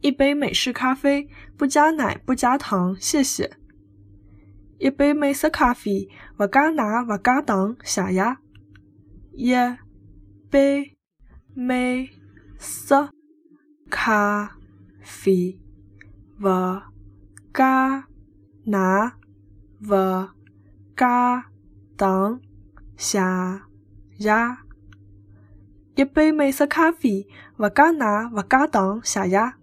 一杯美式咖啡不加奶不加糖谢谢。一杯美式咖啡不加奶不加糖谢谢一杯美式咖啡不加奶不加糖谢谢一杯美式咖啡不加奶不加糖谢谢